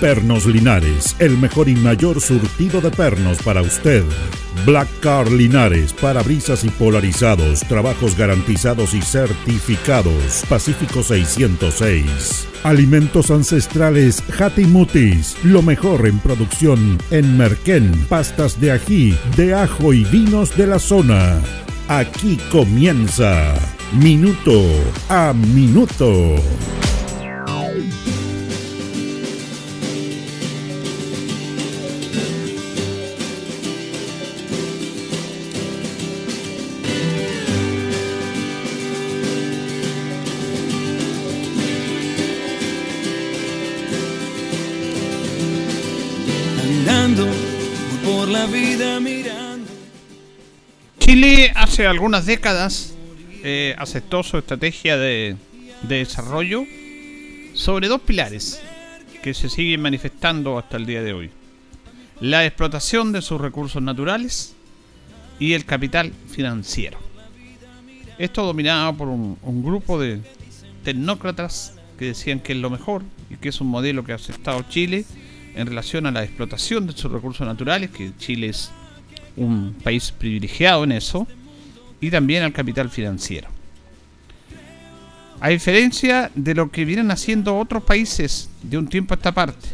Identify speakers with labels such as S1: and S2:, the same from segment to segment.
S1: Pernos Linares, el mejor y mayor surtido de pernos para usted. Black Car Linares, parabrisas y polarizados, trabajos garantizados y certificados. Pacífico 606. Alimentos ancestrales Hatimutis, lo mejor en producción en Merquén, pastas de ají, de ajo y vinos de la zona. Aquí comienza Minuto a Minuto.
S2: Hace algunas décadas eh, aceptó su estrategia de, de desarrollo sobre dos pilares que se siguen manifestando hasta el día de hoy. La explotación de sus recursos naturales y el capital financiero. Esto dominado por un grupo de tecnócratas que decían que es lo mejor y que es un modelo que ha aceptado Chile en relación a la explotación de sus recursos naturales, que Chile es un país privilegiado en eso, y también al capital financiero. A diferencia de lo que vienen haciendo otros países de un tiempo a esta parte,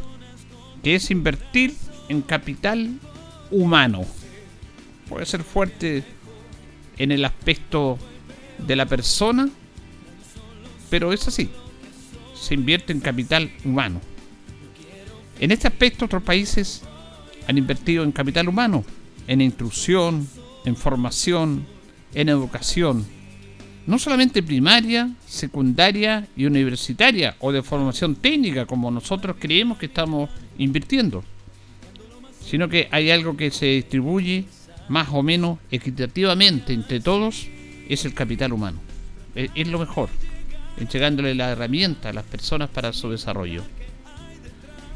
S2: que es invertir en capital humano. Puede ser fuerte en el aspecto de la persona, pero es así. Se invierte en capital humano. En este aspecto otros países han invertido en capital humano, en instrucción, en formación, en educación, no solamente primaria, secundaria y universitaria o de formación técnica como nosotros creemos que estamos invirtiendo, sino que hay algo que se distribuye más o menos equitativamente entre todos, es el capital humano. Es, lo mejor, entregándole la herramienta a las personas para su desarrollo.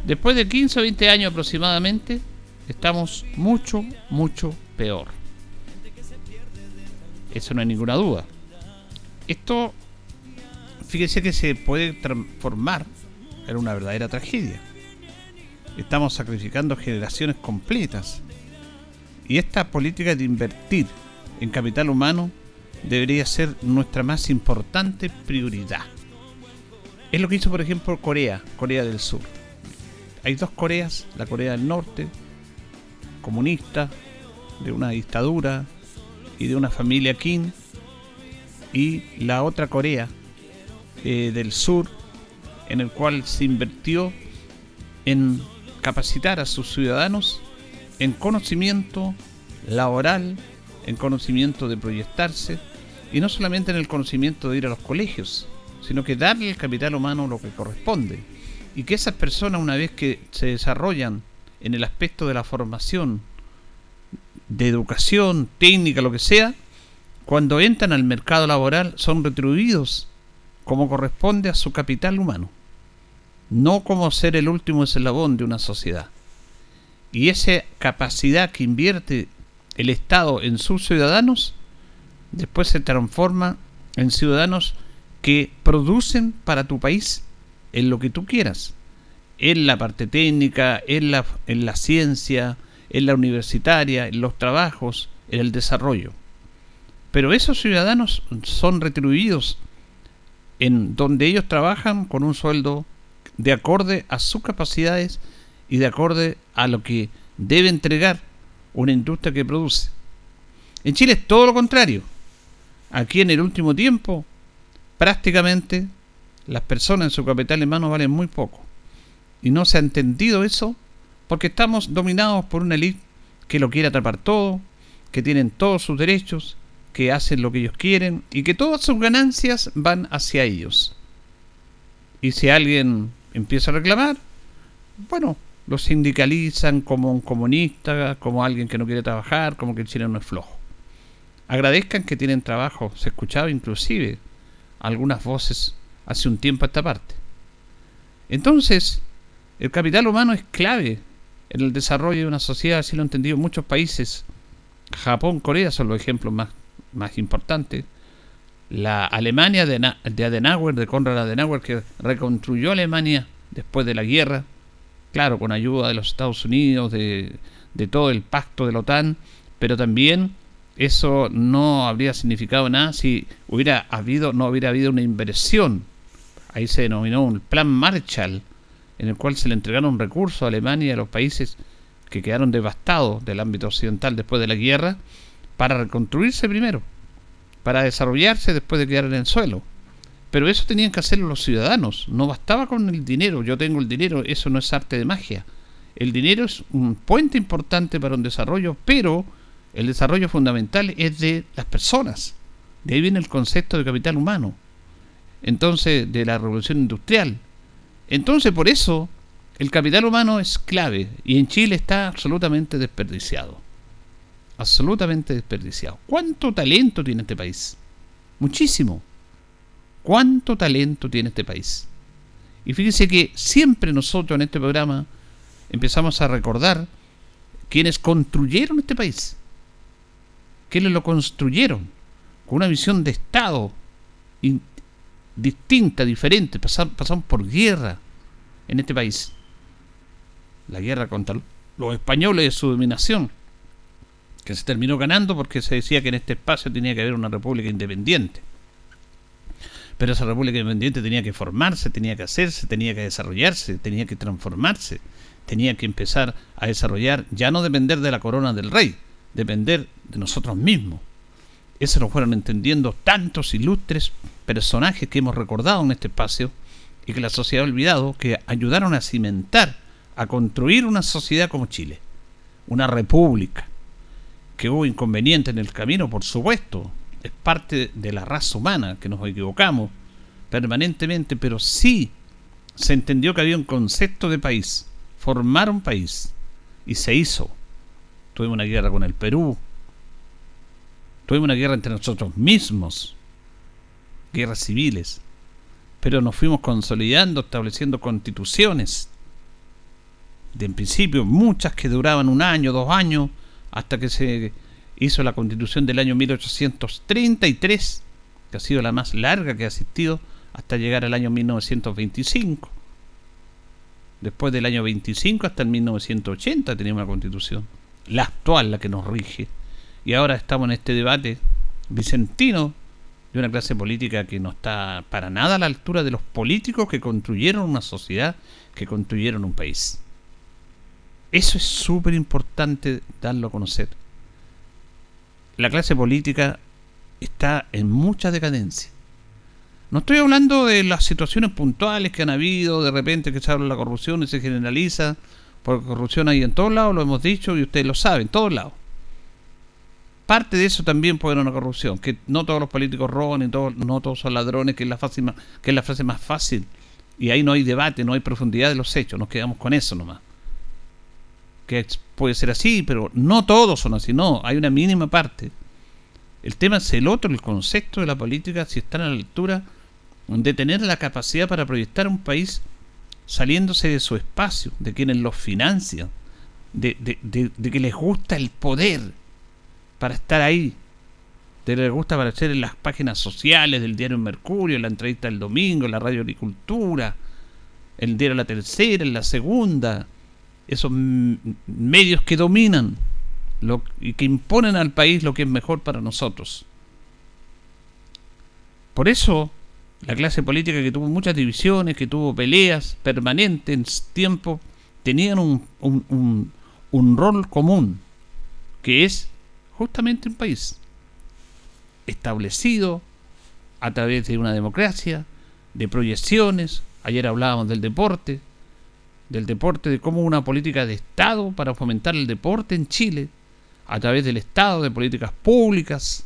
S2: Después de 15 o 20 años aproximadamente, estamos mucho, mucho peor. Eso no hay ninguna duda. Esto, fíjese que se puede transformar en una verdadera tragedia. Estamos sacrificando generaciones completas. Y esta política de invertir en capital humano debería ser nuestra más importante prioridad. Es lo que hizo, por ejemplo, Corea, Corea del Sur. Hay dos Coreas, la Corea del Norte, comunista, de una dictadura y de una familia Kim, y la otra Corea eh, del Sur, en el cual se invirtió en capacitar a sus ciudadanos en conocimiento laboral, en conocimiento de proyectarse, y no solamente en el conocimiento de ir a los colegios, sino que darle al capital humano lo que corresponde. Y que esas personas, una vez que se desarrollan en el aspecto de la formación, de educación, técnica, lo que sea, cuando entran al mercado laboral son retribuidos como corresponde a su capital humano, no como ser el último eslabón de una sociedad. Y esa capacidad que invierte el Estado en sus ciudadanos, después se transforma en ciudadanos que producen para tu país en lo que tú quieras, en la parte técnica, en la, en la ciencia, en la universitaria, en los trabajos, en el desarrollo. Pero esos ciudadanos son retribuidos en donde ellos trabajan con un sueldo de acorde a sus capacidades y de acorde a lo que debe entregar una industria que produce. En Chile es todo lo contrario. Aquí en el último tiempo, prácticamente las personas en su capital en mano valen muy poco. Y no se ha entendido eso porque estamos dominados por una élite que lo quiere atrapar todo, que tienen todos sus derechos, que hacen lo que ellos quieren y que todas sus ganancias van hacia ellos. Y si alguien empieza a reclamar, bueno, lo sindicalizan como un comunista, como alguien que no quiere trabajar, como que el chileno es flojo. Agradezcan que tienen trabajo. Se escuchaba inclusive algunas voces hace un tiempo a esta parte. Entonces, el capital humano es clave en el desarrollo de una sociedad, así lo han entendido muchos países. Japón, Corea son los ejemplos más, más importantes. La Alemania de, de Adenauer, de Konrad Adenauer, que reconstruyó Alemania después de la guerra, claro, con ayuda de los Estados Unidos, de, de todo el pacto de la OTAN, pero también eso no habría significado nada si hubiera habido, no hubiera habido una inversión. Ahí se denominó un plan Marshall, en el cual se le entregaron recursos a Alemania y a los países que quedaron devastados del ámbito occidental después de la guerra, para reconstruirse primero, para desarrollarse después de quedar en el suelo. Pero eso tenían que hacerlo los ciudadanos, no bastaba con el dinero, yo tengo el dinero, eso no es arte de magia. El dinero es un puente importante para un desarrollo, pero el desarrollo fundamental es de las personas. De ahí viene el concepto de capital humano. Entonces, de la revolución industrial. Entonces, por eso, el capital humano es clave y en Chile está absolutamente desperdiciado. Absolutamente desperdiciado. ¿Cuánto talento tiene este país? Muchísimo. ¿Cuánto talento tiene este país? Y fíjense que siempre nosotros en este programa empezamos a recordar quienes construyeron este país. Quienes lo construyeron con una visión de Estado distinta, diferente. pasamos por guerra en este país. La guerra contra los españoles y su dominación, que se terminó ganando porque se decía que en este espacio tenía que haber una república independiente. Pero esa república independiente tenía que formarse, tenía que hacerse, tenía que desarrollarse, tenía que transformarse, tenía que empezar a desarrollar, ya no depender de la corona del rey, depender de nosotros mismos. Eso lo fueron entendiendo tantos ilustres personajes que hemos recordado en este espacio y que la sociedad ha olvidado, que ayudaron a cimentar, a construir una sociedad como Chile, una república, que hubo inconvenientes en el camino, por supuesto, es parte de la raza humana, que nos equivocamos permanentemente, pero sí se entendió que había un concepto de país, formar un país, y se hizo. Tuvimos una guerra con el Perú, tuvimos una guerra entre nosotros mismos, guerras civiles, pero nos fuimos consolidando, estableciendo constituciones, de en principio muchas que duraban un año, dos años, hasta que se hizo la constitución del año 1833, que ha sido la más larga que ha asistido hasta llegar al año 1925. Después del año 25 hasta el 1980 teníamos una constitución, la actual, la que nos rige. Y ahora estamos en este debate vicentino de una clase política que no está para nada a la altura de los políticos que construyeron una sociedad, que construyeron un país. Eso es súper importante darlo a conocer la clase política está en mucha decadencia. No estoy hablando de las situaciones puntuales que han habido, de repente que se habla de la corrupción y se generaliza, porque corrupción hay en todos lados, lo hemos dicho y ustedes lo saben, en todos lados. Parte de eso también puede haber una corrupción, que no todos los políticos roban y no todos son ladrones, que es, la que es la frase más fácil. Y ahí no hay debate, no hay profundidad de los hechos, nos quedamos con eso nomás que puede ser así, pero no todos son así, no, hay una mínima parte. El tema es el otro, el concepto de la política, si están a la altura de tener la capacidad para proyectar un país saliéndose de su espacio, de quienes los financian, de, de, que les gusta el poder para estar ahí, les gusta aparecer en las páginas sociales del diario Mercurio, la entrevista del domingo, la radio Agricultura, el diario La Tercera, en la Segunda, esos medios que dominan y que imponen al país lo que es mejor para nosotros. Por eso, la clase política que tuvo muchas divisiones, que tuvo peleas permanentes en tiempo, tenían un, un, un rol común, que es justamente un país establecido a través de una democracia, de proyecciones. Ayer hablábamos del deporte, del deporte, de cómo una política de Estado para fomentar el deporte en Chile, a través del Estado, de políticas públicas,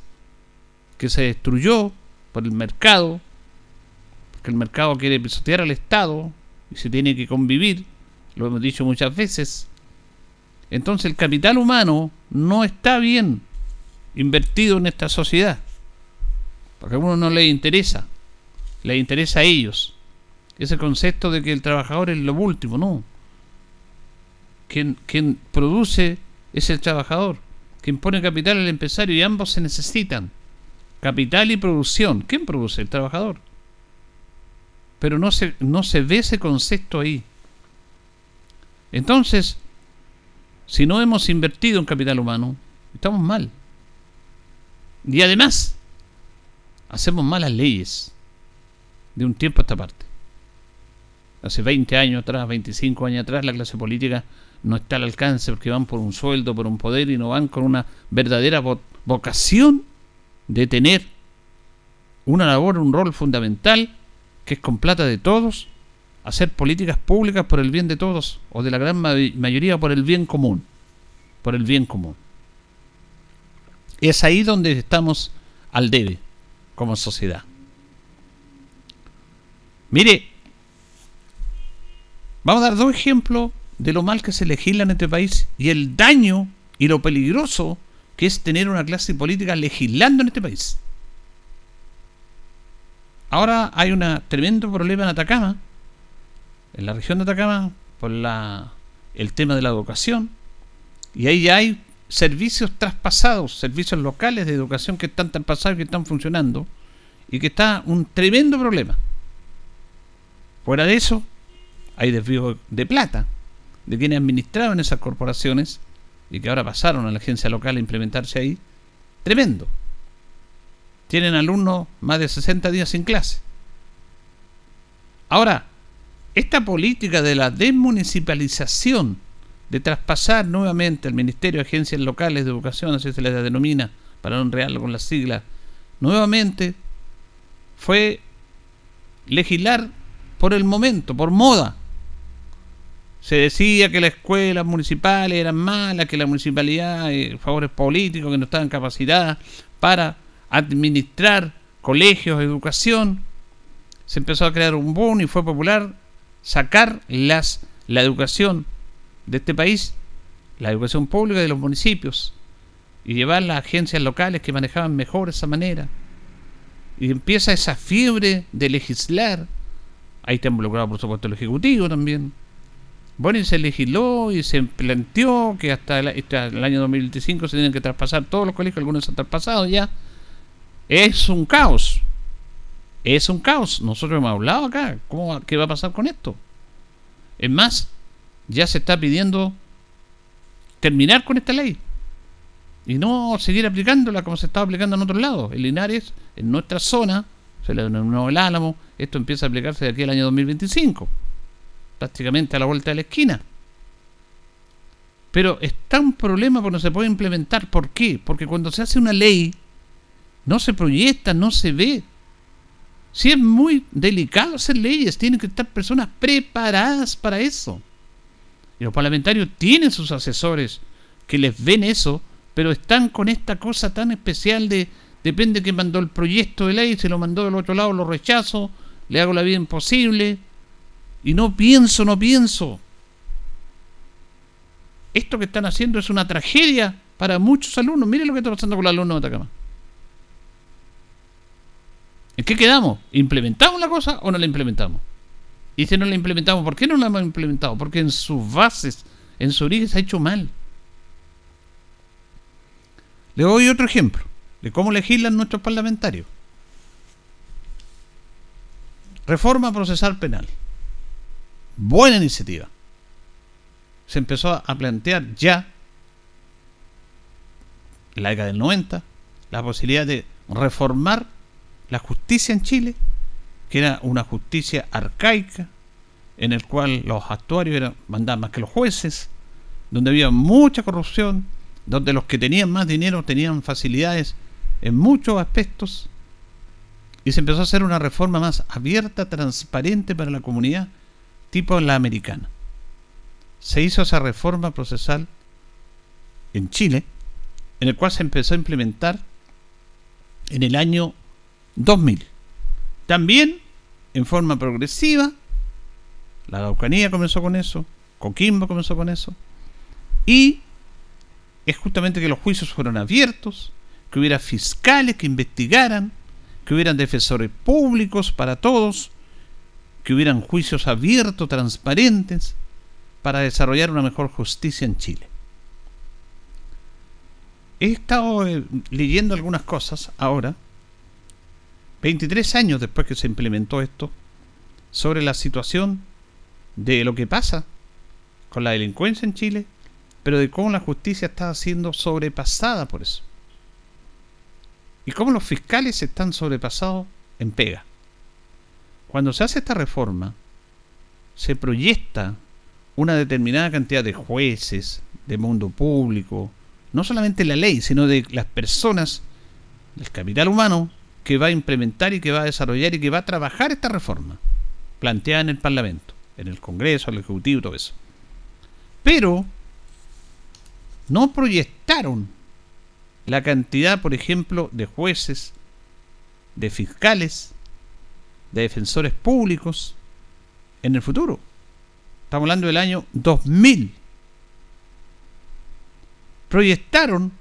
S2: que se destruyó por el mercado, porque el mercado quiere pisotear al Estado y se tiene que convivir, lo hemos dicho muchas veces. Entonces el capital humano no está bien invertido en esta sociedad. Porque a uno no le interesa. Le interesa a ellos. Ese concepto de que el trabajador es lo último, no. Quien, quien produce es el trabajador. Quien pone capital es el empresario y ambos se necesitan. Capital y producción. ¿Quién produce? El trabajador. Pero no se, no se ve ese concepto ahí. Entonces, si no hemos invertido en capital humano, estamos mal. Y además, hacemos malas leyes de un tiempo a esta parte. Hace 20 años atrás, 25 años atrás, la clase política no está al alcance porque van por un sueldo, por un poder y no van con una verdadera vocación de tener una labor, un rol fundamental, que es con plata de todos, hacer políticas públicas por el bien de todos, o de la gran mayoría por el bien común. Por el bien común. Es ahí donde estamos al debe, como sociedad. Mire, vamos a dar dos ejemplos de lo mal que se legisla en este país y el daño y lo peligroso que es tener una clase política legislando en este país. Ahora hay un tremendo problema en Atacama, en la región de Atacama, por la, el tema de la educación, y ahí ya hay servicios traspasados, servicios locales de educación que están traspasados y que están funcionando, y que está un tremendo problema. Fuera de eso, hay desvío de plata de quienes administraban esas corporaciones y que ahora pasaron a la agencia local a implementarse ahí, tremendo. Tienen alumnos más de 60 días sin clase. Ahora, esta política de la desmunicipalización, de traspasar nuevamente al Ministerio de Agencias Locales de Educación, así se les denomina, para no enredarlo con las siglas, nuevamente fue legislar por el momento, por moda, se decía que las escuelas municipales eran malas, que la municipalidad, eh, favores políticos, que no estaban capacitadas para administrar colegios, educación. Se empezó a crear un boom y fue popular sacar las, la educación de este país, la educación pública de los municipios, y llevar las agencias locales que manejaban mejor esa manera. Y empieza esa fiebre de legislar. Ahí está involucrado, por supuesto, el Ejecutivo también bueno, y se legisló y se planteó que hasta el, año 2025 se tienen que traspasar todos los colegios, algunos se han traspasado ya. Es un caos. Es un caos. Nosotros hemos hablado acá. ¿Cómo, ¿Qué va a pasar con esto? Es más, ya se está pidiendo terminar con esta ley y no seguir aplicándola como se estaba aplicando en otros lados. En Linares, en nuestra zona, se le denominó el Álamo, esto empieza a aplicarse de aquí al año 2025 prácticamente a la vuelta de la esquina. Pero está un problema porque no se puede implementar. ¿Por qué? Porque cuando se hace una ley, no se proyecta, no se ve. Si es muy delicado hacer leyes, tienen que estar personas preparadas para eso. Y los parlamentarios tienen sus asesores que les ven eso, pero están con esta cosa tan especial de depende que mandó el proyecto de ley, se lo mandó del otro lado, lo rechazo, le hago la vida imposible. Y no pienso, no pienso. Esto que están haciendo es una tragedia para muchos alumnos. Miren lo que está pasando con los alumnos de Atacama. ¿En qué quedamos? ¿Implementamos la cosa o no la implementamos? Y si no la implementamos, ¿por qué no la hemos implementado? Porque en sus bases, en su origen, se ha hecho mal. Le doy otro ejemplo de cómo legislan nuestros parlamentarios. Reforma procesal penal. Buena iniciativa. Se empezó a plantear ya, en la década del 90, la posibilidad de reformar la justicia en Chile, que era una justicia arcaica, en el cual los actuarios eran, mandaban más que los jueces, donde había mucha corrupción, donde los que tenían más dinero tenían facilidades en muchos aspectos, y se empezó a hacer una reforma más abierta, transparente para la comunidad, tipo la americana. Se hizo esa reforma procesal en Chile, en el cual se empezó a implementar en el año 2000. También en forma progresiva, la Araucanía comenzó con eso, Coquimbo comenzó con eso. Y es justamente que los juicios fueron abiertos, que hubiera fiscales que investigaran, que hubieran defensores públicos para todos, que hubieran juicios abiertos, transparentes, para desarrollar una mejor justicia en Chile. He estado eh, leyendo algunas cosas ahora, 23 años después que se implementó esto, sobre la situación de lo que pasa con la delincuencia en Chile, pero de cómo la justicia está siendo sobrepasada por eso. Y cómo los fiscales están sobrepasados en pega. Cuando se hace esta reforma, se proyecta una determinada cantidad de jueces, de mundo público, no solamente la ley, sino de las personas, del capital humano, que va a implementar y que va a desarrollar y que va a trabajar esta reforma, planteada en el Parlamento, en el Congreso, el Ejecutivo, todo eso. Pero no proyectaron la cantidad, por ejemplo, de jueces, de fiscales, de defensores públicos en el futuro. Estamos hablando del año 2000 proyectaron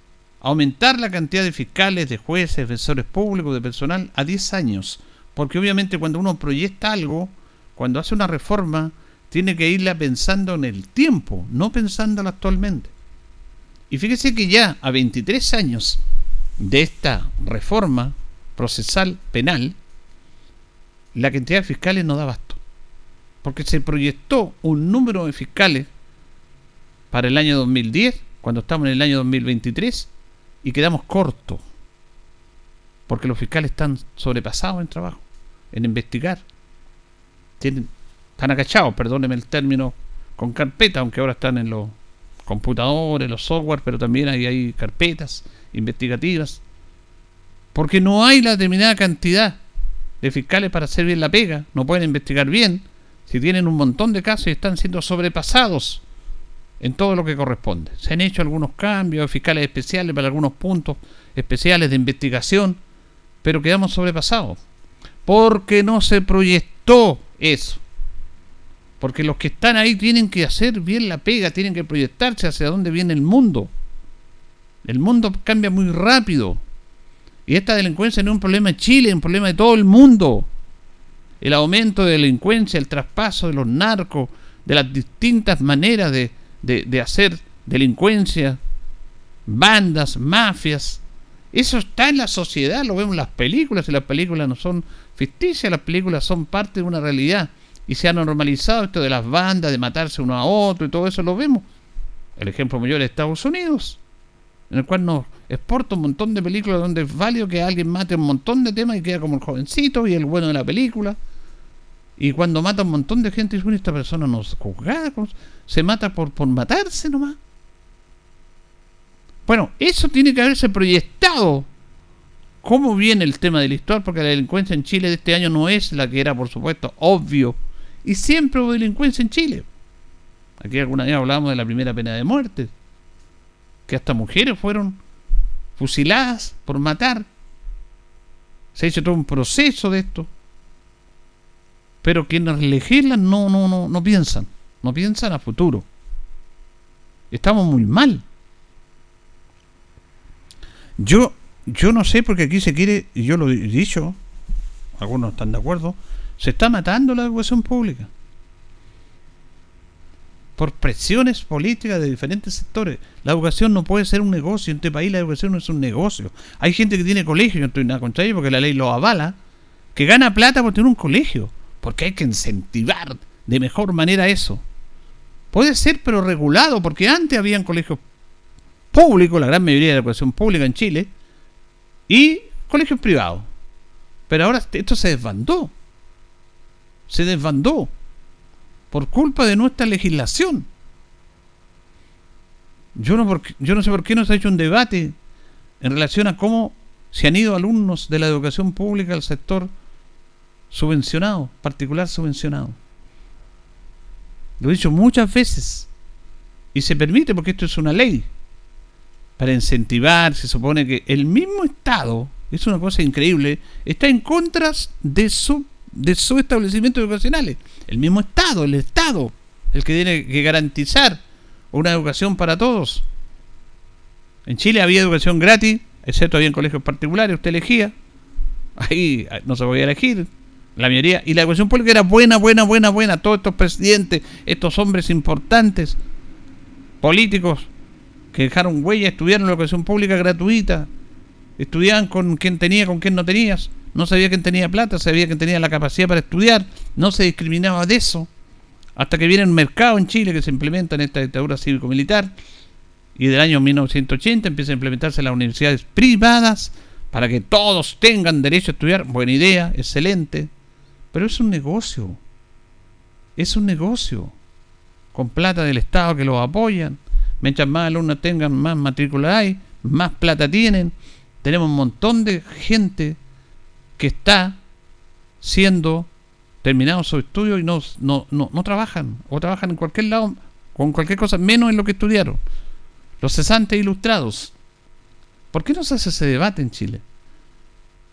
S2: aumentar la cantidad de fiscales, de jueces, defensores públicos, de personal a 10 años. Porque obviamente cuando uno proyecta algo, cuando hace una reforma, tiene que irla pensando en el tiempo, no pensándola actualmente. Y fíjese que ya a 23 años de esta reforma procesal penal, la cantidad de fiscales no da abasto. Porque se proyectó un número de fiscales para el año 2010 cuando estamos en el año 2023 y quedamos cortos, porque los fiscales están sobrepasados en trabajo, en investigar. Tienen, están agachados, perdóneme el término, con carpeta, aunque ahora están en los computadores, los software, pero también hay, hay carpetas investigativas, porque no hay la determinada cantidad de fiscales para hacer bien la pega, no pueden investigar bien, si tienen un montón de casos y están siendo sobrepasados en todo lo que corresponde. Se han hecho algunos cambios, fiscales especiales para algunos puntos especiales de investigación, pero quedamos sobrepasados. Porque no se proyectó eso. Porque los que están ahí tienen que hacer bien la pega, tienen que proyectarse hacia dónde viene el mundo. El mundo cambia muy rápido. Y esta delincuencia no es un problema de Chile, es un problema de todo el mundo. El aumento de delincuencia, el traspaso de los narcos, de las distintas maneras de, de, hacer delincuencia, bandas, mafias. Eso está en la sociedad, lo vemos en las películas, y las películas no son ficticias, las películas son parte de una realidad. Y se ha normalizado esto de las bandas, de matarse uno a otro y todo eso lo vemos. El ejemplo mayor es Estados Unidos, en el cual nos exporta un montón de películas donde es válido que alguien mate un montón de temas y queda como el jovencito y el bueno de la película. Y cuando mata un montón de gente, dice, esta persona no se juzgada, se mata por, por matarse nomás. Bueno, eso tiene que haberse proyectado. ¿Cómo viene el tema del histórico? Porque la delincuencia en Chile de este año no es la que era, por supuesto, obvio. Y siempre hubo delincuencia en Chile. Aquí alguna vez hablábamos de la primera pena de muerte. Que hasta mujeres fueron fusiladas por matar. Se hecho todo un proceso de esto. Pero quienes legislan no, no, no, no piensan, no piensan a futuro. Estamos muy mal. Yo, yo no sé porque aquí se quiere, y yo lo he dicho, algunos están de acuerdo, se está matando la educación pública. Por presiones políticas de diferentes sectores. La educación no puede ser un negocio. En este país la educación no es un negocio. Hay gente que tiene colegio, yo no estoy nada contra ello porque la ley lo avala, que gana plata por tener un colegio porque hay que incentivar de mejor manera eso. Puede ser, pero regulado, porque antes habían colegios públicos, la gran mayoría de la educación pública en Chile, y colegios privados. Pero ahora esto se desbandó. Se desbandó por culpa de nuestra legislación. Yo no, yo no sé por qué no se ha hecho un debate en relación a cómo se han ido alumnos de la educación pública al sector subvencionado, particular subvencionado. Lo he dicho muchas veces. Y se permite porque esto es una ley. Para incentivar, se supone que el mismo Estado, es una cosa increíble, está en contra de su, de su establecimiento educacionales. El mismo Estado, el Estado. el que tiene que garantizar una educación para todos. En Chile había educación gratis, excepto había en colegios particulares, usted elegía. Ahí no se podía elegir, la mayoría. Y la educación pública era buena, buena, buena, buena. Todos estos presidentes, estos hombres importantes, políticos, que dejaron huella, estudiaron la educación pública gratuita. Estudiaban con quien tenía, con quien no tenías. No sabía quién tenía plata, sabía quién tenía la capacidad para estudiar. No se discriminaba de eso. Hasta que viene el mercado en Chile que se implementa en esta dictadura cívico-militar. Y del año 1980 empieza a implementarse las universidades privadas para que todos tengan derecho a estudiar. Buena idea, excelente. Pero es un negocio. Es un negocio. Con plata del Estado que los apoyan. Mientras más alumnos tengan, más matrícula hay, más plata tienen. Tenemos un montón de gente que está siendo terminado su estudio y no, no, no, trabajan. O trabajan en cualquier lado, con cualquier cosa, menos en lo que estudiaron. Los cesantes ilustrados. ¿Por qué no se hace ese debate en Chile?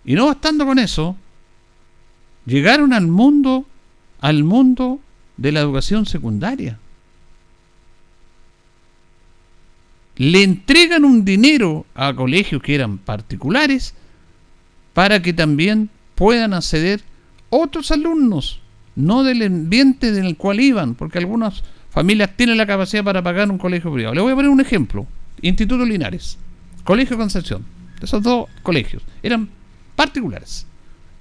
S2: Y no bastando con eso, llegaron al mundo, al mundo de la educación secundaria. Le entregan un dinero a colegios que eran particulares para que también puedan acceder otros alumnos, no del ambiente en el cual iban, porque algunas familias tienen la capacidad para pagar un colegio privado. Le voy a poner un ejemplo. Instituto Linares, Colegio Concepción. Esos dos colegios eran particulares.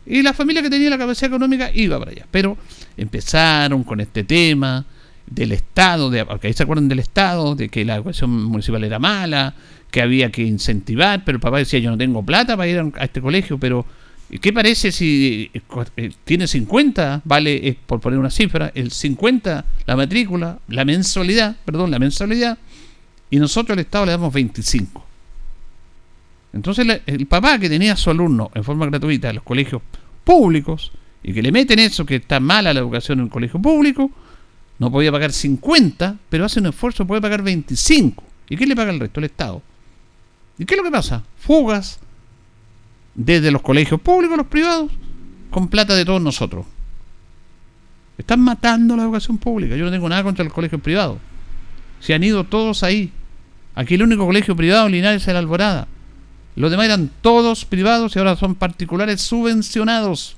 S2: Y la familia que tenía la capacidad económica iba para allá. Pero empezaron con este tema del Estado, de, porque ahí se acuerdan del Estado, de que la educación municipal era mala, que había que incentivar, pero el papá decía yo no tengo plata para ir a este colegio, pero ¿qué parece si eh, eh, tiene 50, vale, por poner una cifra, el 50 la matrícula, la mensualidad, perdón, la mensualidad, y nosotros al Estado le damos 25? Entonces el papá que tenía a su alumno en forma gratuita en los colegios públicos y que le meten eso, que está mala la educación en el colegio público, no podía pagar 50, pero hace un esfuerzo, puede pagar 25. ¿Y qué le paga el resto? El Estado. ¿Y qué es lo que pasa? Fugas desde los colegios públicos a los privados con plata de todos nosotros. Están matando la educación pública. Yo no tengo nada contra el colegio privado. Se han ido todos ahí. Aquí el único colegio privado en Linares es el Alborada. Los demás eran todos privados y ahora son particulares subvencionados.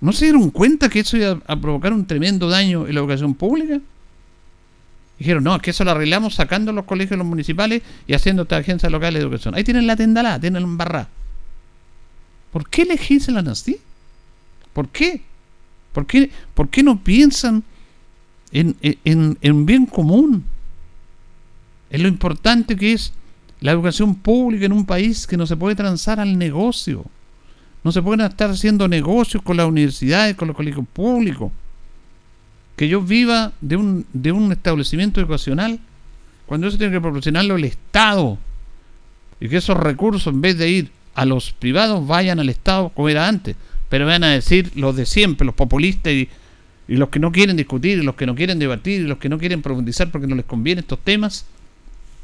S2: ¿No se dieron cuenta que eso iba a provocar un tremendo daño en la educación pública? Dijeron, no, es que eso lo arreglamos sacando los colegios los municipales y haciendo esta agencia local de educación. Ahí tienen la tendalá, tienen la barra. ¿Por qué legislan así? ¿Por qué? ¿Por qué, por qué no piensan en, en, en bien común? En lo importante que es la educación pública en un país que no se puede transar al negocio. No se pueden estar haciendo negocios con las universidades, con los colegios públicos. Que yo viva de un, de un establecimiento educacional cuando eso tiene que proporcionarlo el Estado. Y que esos recursos, en vez de ir a los privados, vayan al Estado como era antes. Pero van a decir los de siempre, los populistas y, los que no quieren discutir, los que no quieren debatir, y los que no quieren profundizar porque no les conviene estos temas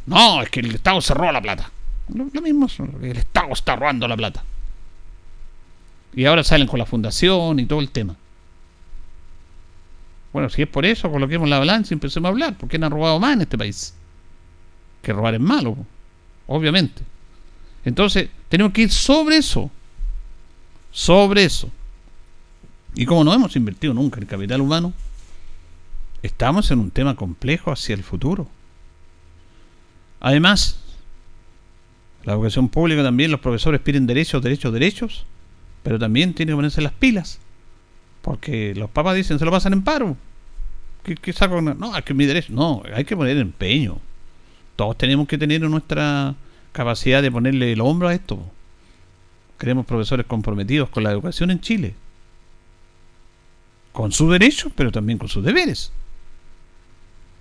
S2: no, es que el Estado se roba la plata. Lo, mismo, el Estado está robando la plata. Y ahora salen con la fundación y todo el tema. Bueno, si es por eso, coloquemos la balanza y empecemos a hablar. ¿Por qué no han robado más en este país? Que robar es malo, obviamente. Entonces, tenemos que ir sobre eso. Sobre eso. Y como no hemos invertido nunca en capital humano, estamos en un tema complejo hacia el futuro. Además, la educación pública también, los profesores piden derechos, derechos, derechos, pero también tienen que ponerse las pilas, porque los papás dicen, se lo pasan en paro. ¿Qué, saco? No, es que mi derecho. No, hay que poner empeño. Todos tenemos que tener nuestra capacidad de ponerle el hombro a esto. Queremos profesores comprometidos con la educación en Chile. Con sus derechos, pero también con sus deberes.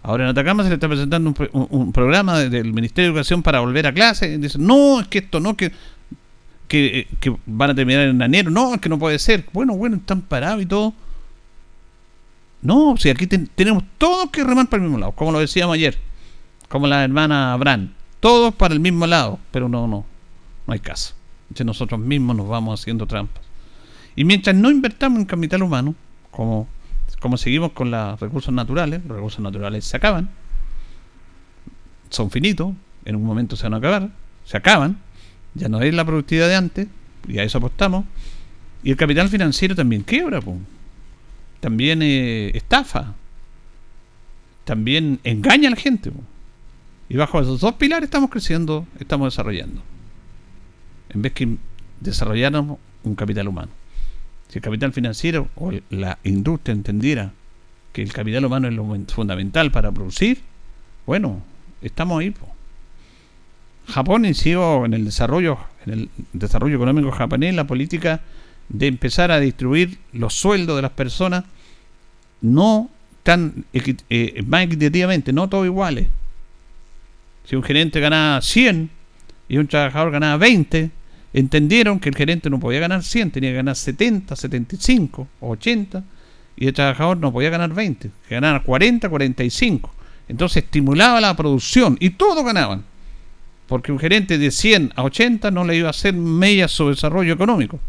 S2: Ahora en Atacama se le está presentando un, programa del Ministerio de Educación para volver a clase. Dicen, no, es que esto no, que, que, van a terminar en enero. No, es que no puede ser. Bueno, bueno, están parados y todo. No, si aquí tenemos todos que remar para el mismo lado, como lo decíamos ayer, como la hermana Abraham. Todos para el mismo lado, pero no, no, no hay caso. Entonces nosotros mismos nos vamos haciendo trampas. Y mientras no invertamos en capital humano, como como seguimos con los recursos naturales, los recursos naturales se acaban, son finitos, en un momento se van a acabar, se acaban, ya no es la productividad de antes, y a eso apostamos. Y el capital financiero también quiebra, también eh, estafa, también engaña a la gente. Y bajo esos dos pilares estamos creciendo, estamos desarrollando. En vez que desarrolláramos un capital humano. Si el capital financiero o la industria entendiera que el capital humano es lo fundamental para producir, bueno, estamos ahí. Japón inició en el desarrollo, en el desarrollo económico japonés la política de empezar a distribuir los sueldos de las personas no tan eh, más equitativamente, no todos iguales. Si un gerente ganaba 100 y un trabajador ganaba 20, entendieron que el gerente no podía ganar 100, tenía que ganar 70, 75 o 80 y el trabajador no podía ganar 20, que ganara 40, 45. Entonces estimulaba la producción y todos ganaban. Porque un gerente de 100 a 80 no le iba a hacer media su desarrollo económico.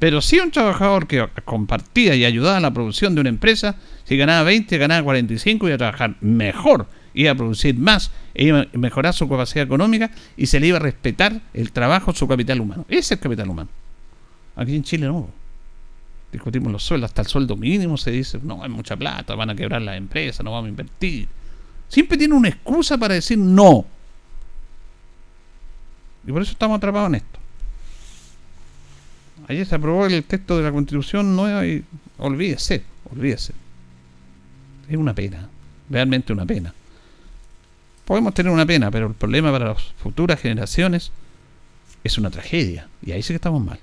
S2: Pero si un trabajador que compartía y ayudaba a la producción de una empresa, si ganaba 20, ganaba 45, iba a trabajar mejor, iba a producir más, iba a mejorar su capacidad económica y se le iba a respetar el trabajo, su capital humano. Ese es el capital humano. Aquí en Chile no. Discutimos los sueldos, hasta el sueldo mínimo se dice, no, hay mucha plata, van a quebrar las empresas, no vamos a invertir. Siempre tiene una excusa para decir no. Y por eso estamos atrapados en esto. Ayer se aprobó el texto de la constitución nueva y olvídese, olvídese. Es una pena, realmente una pena. Podemos tener una pena, pero el problema para las futuras generaciones es una tragedia. Y ahí sí que estamos mal.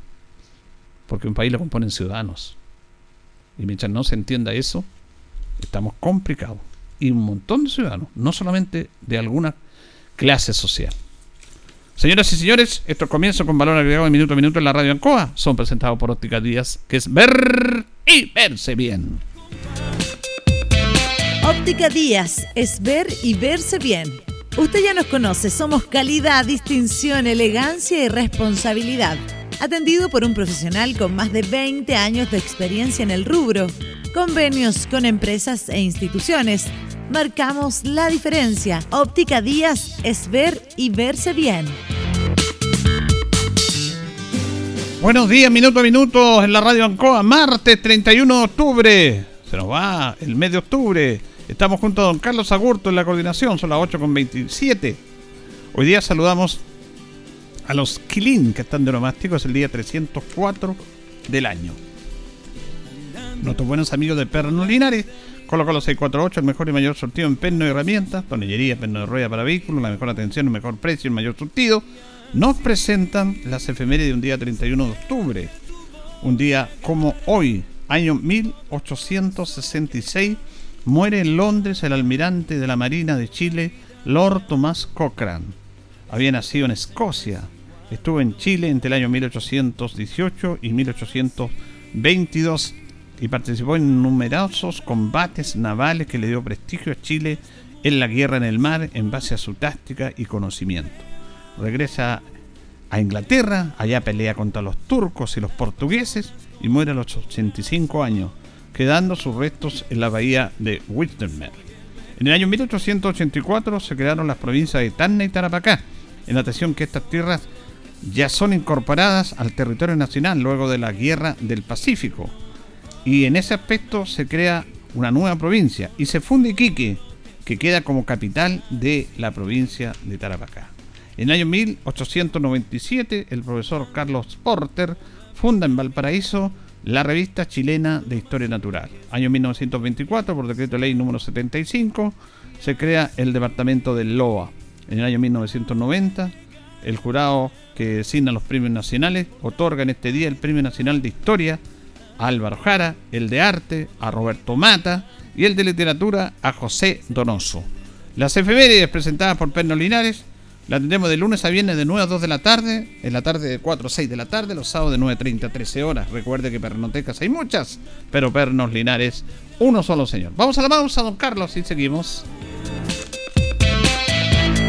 S2: Porque un país lo componen ciudadanos. Y mientras no se entienda eso, estamos complicados. Y un montón de ciudadanos, no solamente de alguna clase social. Señoras y señores, estos comienzos con valor agregado de minuto a minuto en la radio Ancoa son presentados por Óptica Díaz, que es ver y verse bien.
S3: Óptica Díaz es ver y verse bien. Usted ya nos conoce, somos calidad, distinción, elegancia y responsabilidad. Atendido por un profesional con más de 20 años de experiencia en el rubro. Convenios con empresas e instituciones marcamos la diferencia. Óptica Díaz es ver y verse bien.
S2: Buenos días, minuto a minuto en la radio Ancoa, martes 31 de octubre. Se nos va el mes de octubre. Estamos junto a don Carlos Agurto en la coordinación, son las 8 con 27. Hoy día saludamos a los Quilín que están de nomástico, es el día 304 del año. Nuestros buenos amigos de Perno Linares Colo los 648, el mejor y mayor sortido en perno y herramientas, tonellería, perno de rueda para vehículos, la mejor atención, el mejor precio, el mayor surtido. Nos presentan las efemérides de un día 31 de octubre. Un día como hoy, año 1866, muere en Londres el almirante de la Marina de Chile, Lord Thomas Cochrane. Había nacido en Escocia. Estuvo en Chile entre el año 1818 y 1822 y participó en numerosos combates navales que le dio prestigio a Chile en la guerra en el mar en base a su táctica y conocimiento. Regresa a Inglaterra, allá pelea contra los turcos y los portugueses y muere a los 85 años, quedando sus restos en la bahía de Windermere. En el año 1884 se crearon las provincias de Tacna y Tarapacá, en atención que estas tierras ya son incorporadas al territorio nacional luego de la Guerra del Pacífico, y en ese aspecto se crea una nueva provincia y se funde Iquique, que queda como capital de la provincia de Tarapacá. En el año 1897, el profesor Carlos Porter funda en Valparaíso la revista chilena de Historia Natural. Año 1924, por decreto ley número 75, se crea el departamento del LOA. En el año 1990, el jurado que designa los premios nacionales otorga en este día el Premio Nacional de Historia Álvaro Jara, el de arte a Roberto Mata y el de literatura a José Donoso. Las efemérides presentadas por Perno Linares la tendremos de lunes a viernes de 9 a 2 de la tarde, en la tarde de 4 a 6 de la tarde, los sábados de 9.30 a 13 horas. Recuerde que pernotecas hay muchas, pero Pernos Linares, uno solo señor. Vamos a la pausa, don Carlos, y seguimos.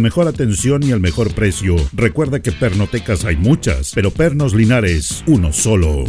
S1: Mejor atención y el mejor precio. Recuerda que pernotecas hay muchas, pero Pernos Linares, uno solo.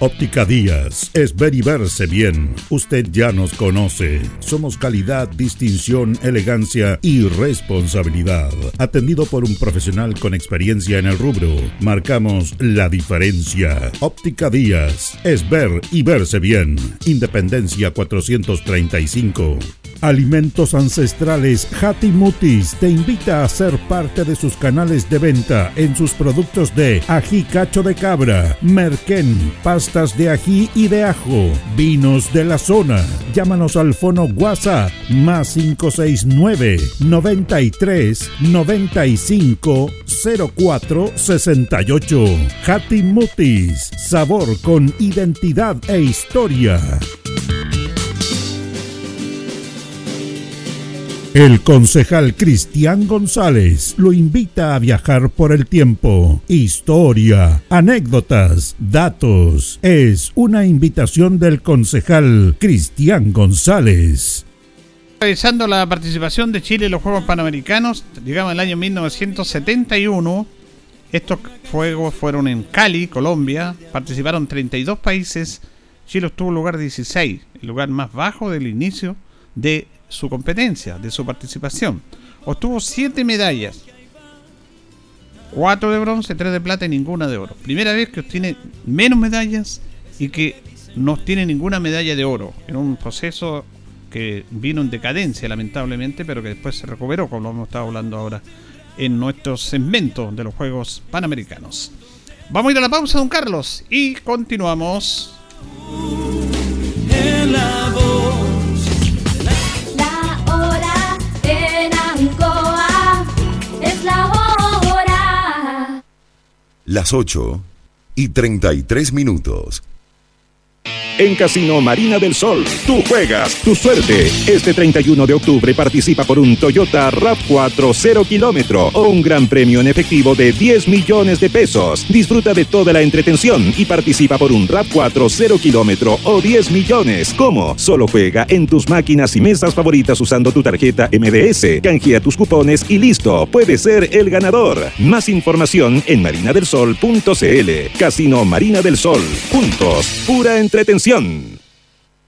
S1: Óptica Díaz es ver y verse bien. Usted ya nos conoce. Somos calidad, distinción, elegancia y responsabilidad. Atendido por un profesional con experiencia en el rubro, marcamos la diferencia. Óptica Díaz es ver y verse bien. Independencia 435. Alimentos Ancestrales Hatimutis te invita a ser parte de sus canales de venta en sus productos de ají cacho de cabra, merquén, de ají y de ajo, vinos de la zona. Llámanos al fono WhatsApp más 569 93 95 04 68. Hatimutis, sabor con identidad e historia. El concejal Cristian González lo invita a viajar por el tiempo. Historia, anécdotas, datos. Es una invitación del concejal Cristian González.
S2: Revisando la participación de Chile en los Juegos Panamericanos, llegamos al año 1971. Estos Juegos fueron en Cali, Colombia. Participaron 32 países. Chile obtuvo lugar 16, el lugar más bajo del inicio de su competencia, de su participación. Obtuvo siete medallas. Cuatro de bronce, tres de plata y ninguna de oro. Primera vez que obtiene menos medallas y que no tiene ninguna medalla de oro. En un proceso que vino en decadencia, lamentablemente, pero que después se recuperó, como hemos estado hablando ahora en nuestro segmento de los Juegos Panamericanos. Vamos a ir a la pausa, don Carlos, y continuamos.
S4: Las 8 y 33 minutos.
S5: En Casino Marina del Sol, tú juegas tu suerte. Este 31 de octubre participa por un Toyota RAV4 0 kilómetro o un gran premio en efectivo de 10 millones de pesos. Disfruta de toda la entretención y participa por un RAV4 0 kilómetro o 10 millones. ¿Cómo? Solo juega en tus máquinas y mesas favoritas usando tu tarjeta MDS. Canjea tus cupones y listo. Puedes ser el ganador. Más información en marinadelsol.cl. Casino Marina del Sol. Juntos. Pura entretención. Concepción.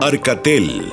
S4: Arcatel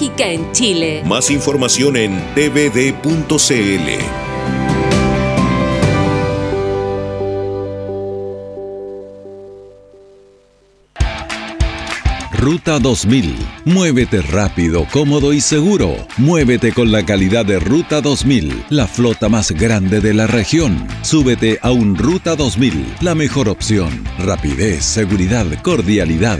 S6: en Chile.
S7: Más información en tvd.cl.
S8: Ruta 2000. Muévete rápido, cómodo y seguro. Muévete con la calidad de Ruta 2000, la flota más grande de la región. Súbete a un Ruta 2000, la mejor opción. Rapidez, seguridad, cordialidad.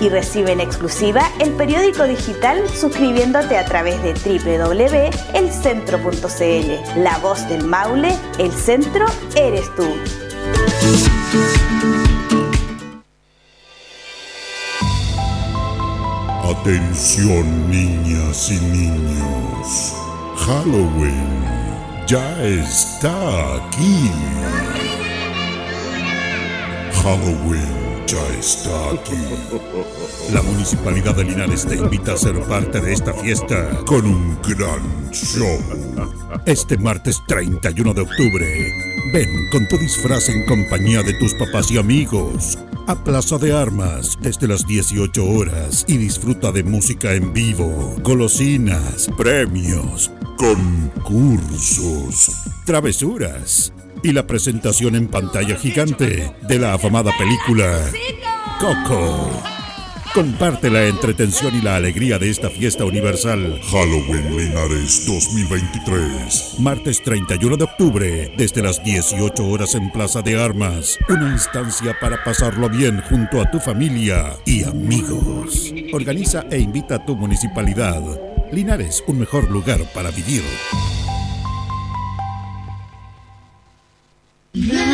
S9: y recibe en exclusiva el periódico digital suscribiéndote a través de www.elcentro.cl. La voz del Maule, el centro eres tú.
S1: Atención niñas y niños. Halloween ya está aquí. Halloween ya está aquí. La Municipalidad de Linares te invita a ser parte de esta fiesta con un gran show. Este martes 31 de octubre, ven con tu disfraz en compañía de tus papás y amigos a Plaza de Armas desde las 18 horas y disfruta de música en vivo, golosinas, premios, concursos, travesuras y la presentación en pantalla gigante de la afamada película Coco. Comparte la entretención y la alegría de esta fiesta universal. Halloween Linares 2023. Martes 31 de octubre, desde las 18 horas en Plaza de Armas. Una instancia para pasarlo bien junto a tu familia y amigos. Organiza e invita a tu municipalidad. Linares, un mejor lugar para vivir.
S10: Radio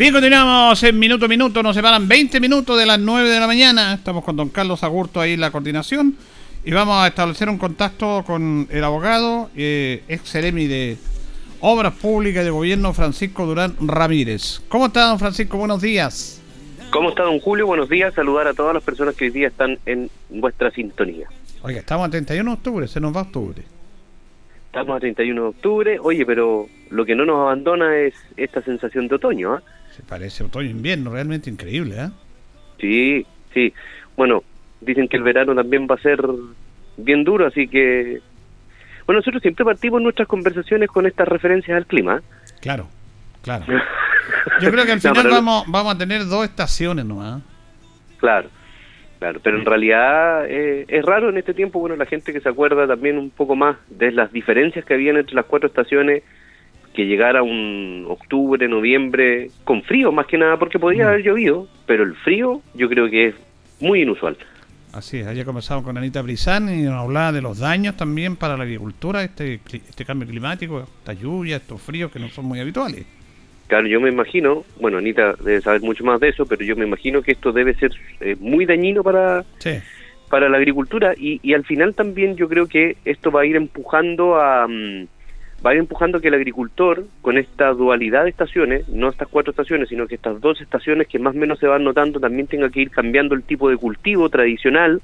S2: Bien, continuamos en minuto a minuto. Nos separan 20 minutos de las 9 de la mañana. Estamos con don Carlos Agurto ahí en la coordinación. Y vamos a establecer un contacto con el abogado, eh, ex seremi de Obras Públicas de Gobierno, Francisco Durán Ramírez. ¿Cómo está, don Francisco? Buenos días.
S11: ¿Cómo está, don Julio? Buenos días. Saludar a todas las personas que hoy día están en vuestra sintonía.
S2: Oiga, estamos a 31 de octubre, se nos va octubre.
S11: Estamos a 31 de octubre. Oye, pero lo que no nos abandona es esta sensación de otoño, ¿ah?
S2: Parece otoño-invierno, realmente increíble, ¿eh?
S11: Sí, sí. Bueno, dicen que el verano también va a ser bien duro, así que... Bueno, nosotros siempre partimos nuestras conversaciones con estas referencias al clima.
S2: Claro, claro. Yo creo que al final vamos, vamos a tener dos estaciones nomás.
S11: Claro, claro. Pero en realidad eh, es raro en este tiempo, bueno, la gente que se acuerda también un poco más de las diferencias que habían entre las cuatro estaciones que llegara un octubre, noviembre, con frío más que nada, porque podría mm. haber llovido, pero el frío yo creo que es muy inusual.
S2: Así es, ayer comenzamos con Anita Brizán y nos hablaba de los daños también para la agricultura, este, este cambio climático, esta lluvia, estos fríos que no son muy habituales.
S11: Claro, yo me imagino, bueno, Anita debe saber mucho más de eso, pero yo me imagino que esto debe ser eh, muy dañino para, para la agricultura y, y, al final también yo creo que esto va a ir empujando a... Mm, va a ir empujando que el agricultor, con esta dualidad de estaciones, no estas cuatro estaciones, sino que estas dos estaciones que más o menos se van notando, también tenga que ir cambiando el tipo de cultivo tradicional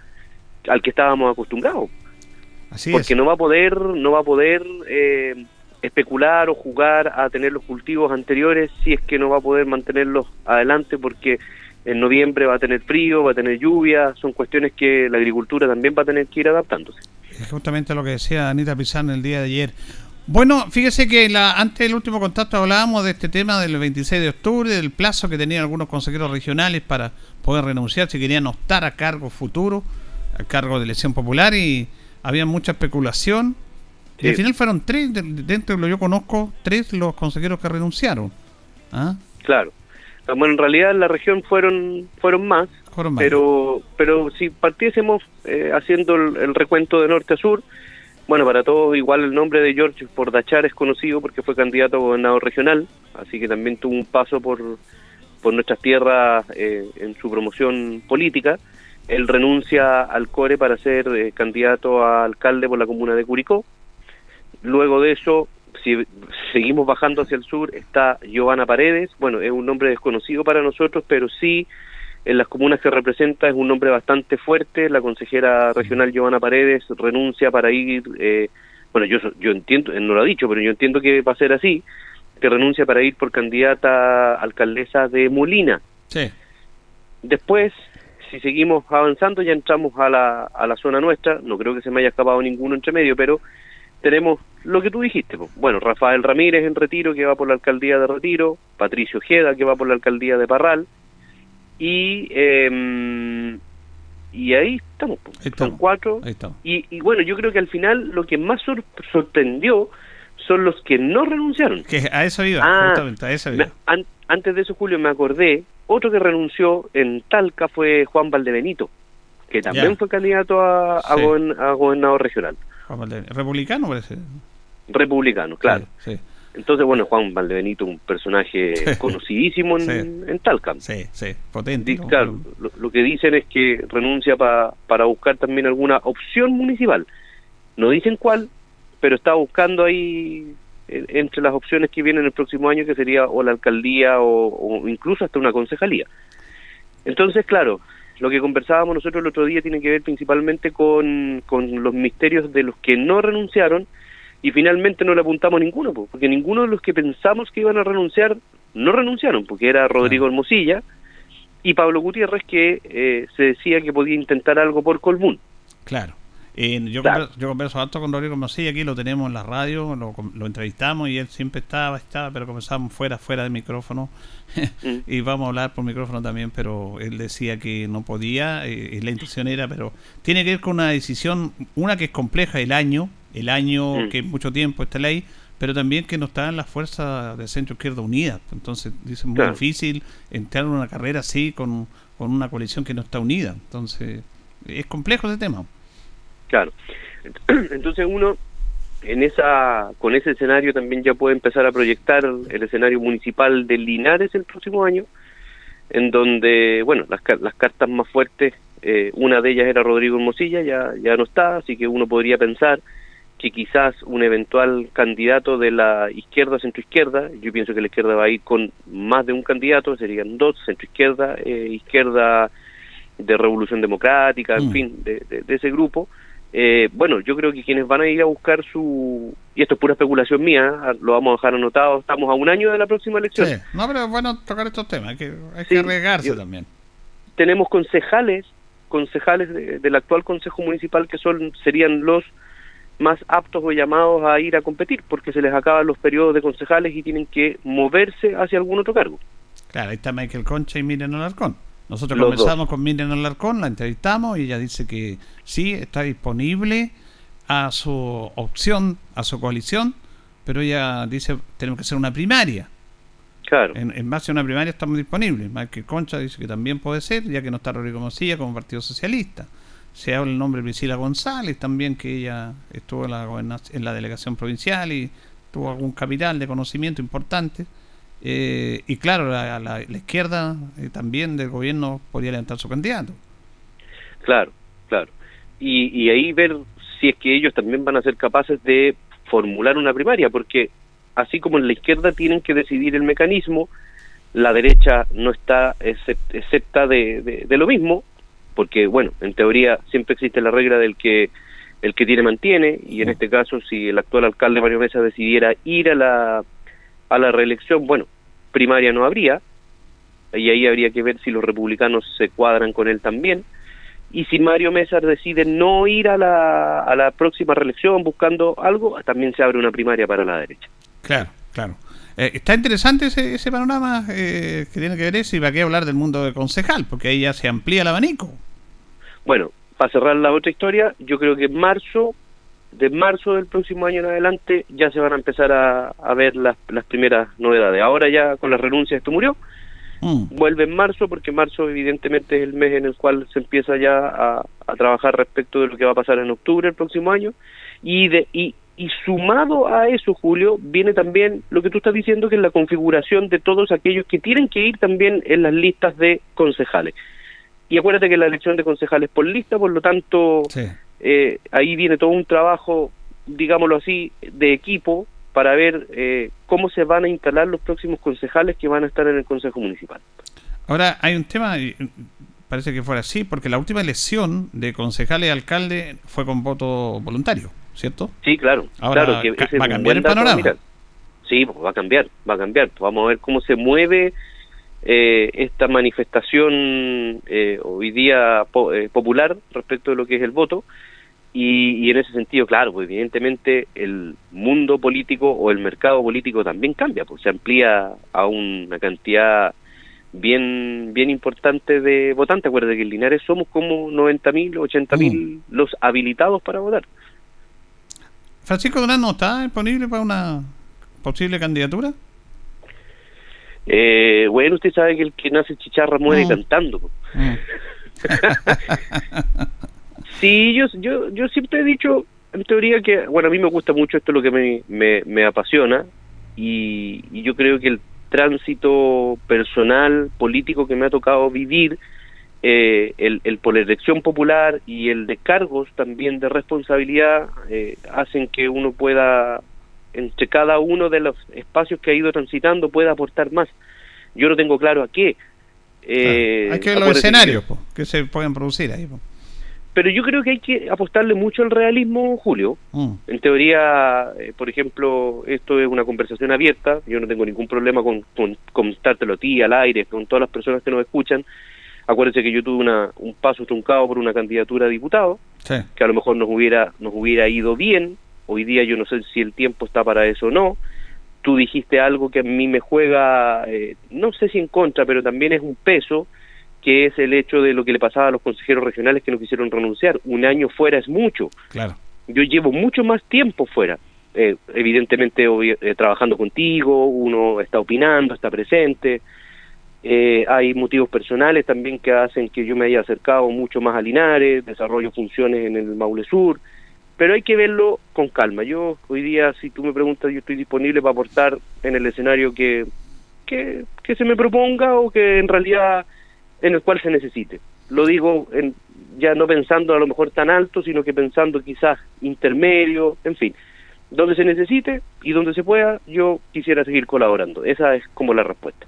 S11: al que estábamos acostumbrados. Así Porque no va a poder, no va a poder eh, especular o jugar a tener los cultivos anteriores si es que no va a poder mantenerlos adelante porque en noviembre va a tener frío, va a tener lluvia, son cuestiones que la agricultura también va a tener que ir adaptándose.
S2: Es justamente lo que decía Anita Pizarro el día de ayer. Bueno, fíjese que la, antes del último contacto hablábamos de este tema del 26 de octubre, del plazo que tenían algunos consejeros regionales para poder renunciar si querían optar a cargo futuro, a cargo de elección popular y había mucha especulación. Y al final fueron tres, dentro de lo que yo conozco, tres los consejeros que renunciaron. ¿Ah?
S11: Claro. Bueno, en realidad en la región fueron fueron más, pero pero si partiésemos eh, haciendo el recuento de norte a sur, bueno, para todos igual el nombre de George Pordachar es conocido porque fue candidato a gobernador regional, así que también tuvo un paso por, por nuestras tierras eh, en su promoción política. Él renuncia al CORE para ser eh, candidato a alcalde por la comuna de Curicó. Luego de eso, si seguimos bajando hacia el sur, está Giovanna Paredes. Bueno, es un nombre desconocido para nosotros, pero sí en las comunas que representa es un nombre bastante fuerte. La consejera regional Giovanna Paredes renuncia para ir, eh, bueno, yo, yo entiendo, él no lo ha dicho, pero yo entiendo que va a ser así, que renuncia para ir por candidata alcaldesa de Molina.
S2: Sí.
S11: Después, si seguimos avanzando, ya entramos a la, a la zona nuestra, no creo que se me haya escapado ninguno entre medio, pero tenemos lo que tú dijiste. Bueno, Rafael Ramírez en Retiro, que va por la alcaldía de Retiro, Patricio Ojeda, que va por la alcaldía de Parral, y eh, y ahí estamos, son cuatro. Y, y, bueno yo creo que al final lo que más sorprendió son los que no renunciaron.
S2: Que a eso iba ah, a eso iba.
S11: antes de eso Julio me acordé otro que renunció en Talca fue Juan Valdebenito que también fue candidato a, a, gobernador regional.
S2: Juan republicano parece.
S11: Republicano claro. Sí. Entonces, bueno, Juan Valdebenito, un personaje conocidísimo en, Talca.
S2: Sí, sí, potente.
S11: claro, lo, que dicen es que renuncia para buscar también alguna opción municipal. No dicen cuál, pero está buscando ahí entre las opciones que vienen el próximo año, que sería o la alcaldía o, incluso hasta una concejalía. Entonces, claro, lo que conversábamos nosotros el otro día tiene que ver principalmente con, con los misterios de los que no renunciaron y finalmente no le apuntamos a ninguno, porque ninguno de los que pensamos que iban a renunciar no renunciaron, porque era Rodrigo Hermosilla y Pablo Gutiérrez que eh, se decía que podía intentar algo por Colbún.
S2: Claro. Eh, yo, converso, yo converso alto con Rodrigo Hermosilla, aquí lo tenemos en la radio, lo, entrevistamos y él siempre estaba, estaba, pero conversábamos fuera, fuera del micrófono mm. y vamos a hablar por micrófono también, pero él decía que no podía, y la intención era, pero tiene que ver con una decisión, una que es compleja, el año, el año mm. que es mucho tiempo esta ley, pero también que no está en las fuerzas de centro izquierda unida. Entonces, dice muy difícil entrar en una carrera así con, con una coalición que no está unida. Entonces, es complejo ese tema.
S11: Claro. Entonces uno en esa con ese escenario también ya puede empezar a proyectar el escenario municipal de Linares el próximo año, en donde, bueno, las, las cartas más fuertes, eh, una de ellas era Rodrigo Hermosilla, ya, ya no está, así que uno podría pensar que quizás un eventual candidato de la izquierda centroizquierda, yo pienso que la izquierda va a ir con más de un candidato, serían dos, centroizquierda, eh, izquierda de Revolución Democrática, en mm. fin, de, ese grupo. Eh, bueno, yo creo que quienes van a ir a buscar su... Y esto es pura especulación mía, ah, lo vamos a dejar anotado, estamos a un año de la próxima elección. Sí,
S2: no, pero es bueno tocar estos temas, hay que, hay que arriesgarse también.
S11: Tenemos concejales, concejales del actual Consejo Municipal que son serían los más aptos o llamados a ir a competir, porque se les acaban los periodos de concejales y tienen que moverse hacia algún otro cargo.
S2: Claro, ahí está Michael Concha y Miriam Alarcón. Nosotros comenzamos con Miriam Alarcón, la entrevistamos y ella dice que sí, está disponible a su opción, a su coalición, pero ella dice tenemos que hacer una primaria.
S11: Claro.
S2: En, base a una primaria estamos disponibles. Michael Concha dice que también puede ser, ya que no está Rodrigo Mosilla como Partido Socialista se habla el nombre de Priscila González también, que ella estuvo en la, en la delegación provincial y tuvo algún capital de conocimiento importante. Eh, y claro, la, la, izquierda eh, también del gobierno podría levantar su candidato.
S11: Claro, claro. Y, y ahí ver si es que ellos también van a ser capaces de formular una primaria, porque así como en la izquierda tienen que decidir el mecanismo, la derecha no está excepta de, de lo mismo, porque bueno, en teoría siempre existe la regla del que el que tiene mantiene y en este caso si el actual alcalde Mario Mesa decidiera ir a la a la reelección, bueno, primaria no habría y ahí habría que ver si los republicanos se cuadran con él también y si Mario Mesa decide no ir a la, a la próxima reelección buscando algo, también se abre una primaria para la derecha.
S2: Claro, claro. Eh, está interesante ese, ese panorama eh, que tiene que ver eso y va a hablar del mundo de concejal, porque ahí ya se amplía el abanico.
S11: Bueno, para cerrar la otra historia, yo creo que en marzo, de marzo del próximo año en adelante, ya se van a empezar a, ver las, las primeras novedades. Ahora ya con las renuncias esto murió. Mm. Vuelve en marzo, porque marzo evidentemente es el mes en el cual se empieza ya a, trabajar respecto de lo que va a pasar en octubre del próximo año. Y, de, y, y sumado a eso, Julio, viene también lo que tú estás diciendo, que es la configuración de todos aquellos que tienen que ir también en las listas de concejales. Y acuérdate que la elección de concejales por lista, por lo tanto, eh, ahí viene todo un trabajo, digámoslo así, de equipo para ver eh, cómo se van a instalar los próximos concejales que van a estar en el Consejo Municipal.
S2: Ahora, hay un tema, parece que fuera así, porque la última elección de concejales y alcalde fue con voto voluntario, ¿cierto?
S11: Sí, claro.
S2: Ahora
S11: que
S2: va a cambiar el panorama.
S11: Sí, pues va a cambiar, va a cambiar. Vamos a ver cómo se mueve eh, esta manifestación eh, hoy día eh, popular respecto de lo que es el voto y, en ese sentido, claro, pues evidentemente el mundo político o el mercado político también cambia, pues se amplía a una cantidad bien bien importante de votantes. Acuérdate que en Linares somos como 90.000, 80.000 mm. los habilitados para votar.
S2: Francisco Durán no está disponible para una posible candidatura.
S11: Eh, bueno, usted sabe que el que nace chicharra muere mm. cantando. Mm. sí, yo, yo, yo siempre he dicho, en teoría, que, bueno, a mí me gusta mucho esto, lo que me, me, me apasiona, y, y, yo creo que el tránsito personal, político que me ha tocado vivir, eh, el, el, por elección popular y el de cargos también de responsabilidad, eh, hacen que uno pueda entre cada uno de los espacios que ha ido transitando pueda aportar más. Yo no tengo claro a qué.
S2: Eh, Hay que ver los escenarios. que se pueden producir ahí.
S11: Pero yo creo que hay que apostarle mucho al realismo, Julio. Mm. En teoría, eh, por ejemplo, esto es una conversación abierta. Yo no tengo ningún problema con, con contártelo a ti, al aire, con todas las personas que nos escuchan. Acuérdense que yo tuve una, un paso truncado por una candidatura a diputado, que a lo mejor nos hubiera, nos hubiera ido bien. Hoy día yo no sé si el tiempo está para eso o no. Tú dijiste algo que a mí me juega, eh, no sé si en contra, pero también es un peso que es el hecho de lo que le pasaba a los consejeros regionales que no quisieron renunciar. Un año fuera es mucho.
S2: Claro.
S11: Yo llevo mucho más tiempo fuera. Eh, evidentemente eh, trabajando contigo, uno está opinando, está presente. Eh, hay motivos personales también que hacen que yo me haya acercado mucho más a Linares, desarrollo funciones en el Maule Sur, pero hay que verlo con calma. Yo hoy día, si tú me preguntas, yo estoy disponible para aportar en el escenario que, que, que se me proponga o que en realidad en el cual se necesite. Lo digo en, ya no pensando a lo mejor tan alto, sino que pensando quizás intermedio, en fin. Donde se necesite y donde se pueda, yo quisiera seguir colaborando. Esa es como la respuesta.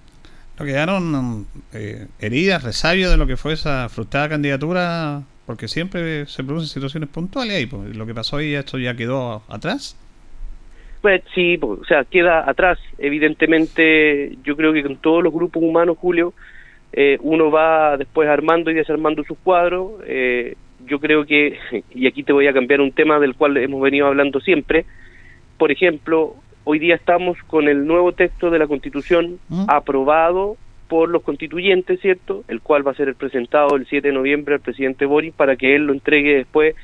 S2: ¿No quedaron eh, heridas, resabios de lo que fue esa frustrada candidatura? Porque siempre se producen situaciones puntuales ahí. Pues, lo que pasó ahí, esto ya quedó atrás.
S11: Pues sí, pues, o sea, queda atrás. Evidentemente, yo creo que con todos los grupos humanos, Julio, eh, uno va después armando y desarmando sus cuadros. Eh, yo creo que, y aquí te voy a cambiar un tema del cual hemos venido hablando siempre, por ejemplo, hoy día estamos con el nuevo texto de la Constitución ¿Mm? aprobado por los constituyentes, ¿cierto? El cual va a ser presentado el 7 de noviembre al presidente Boris para que él lo entregue después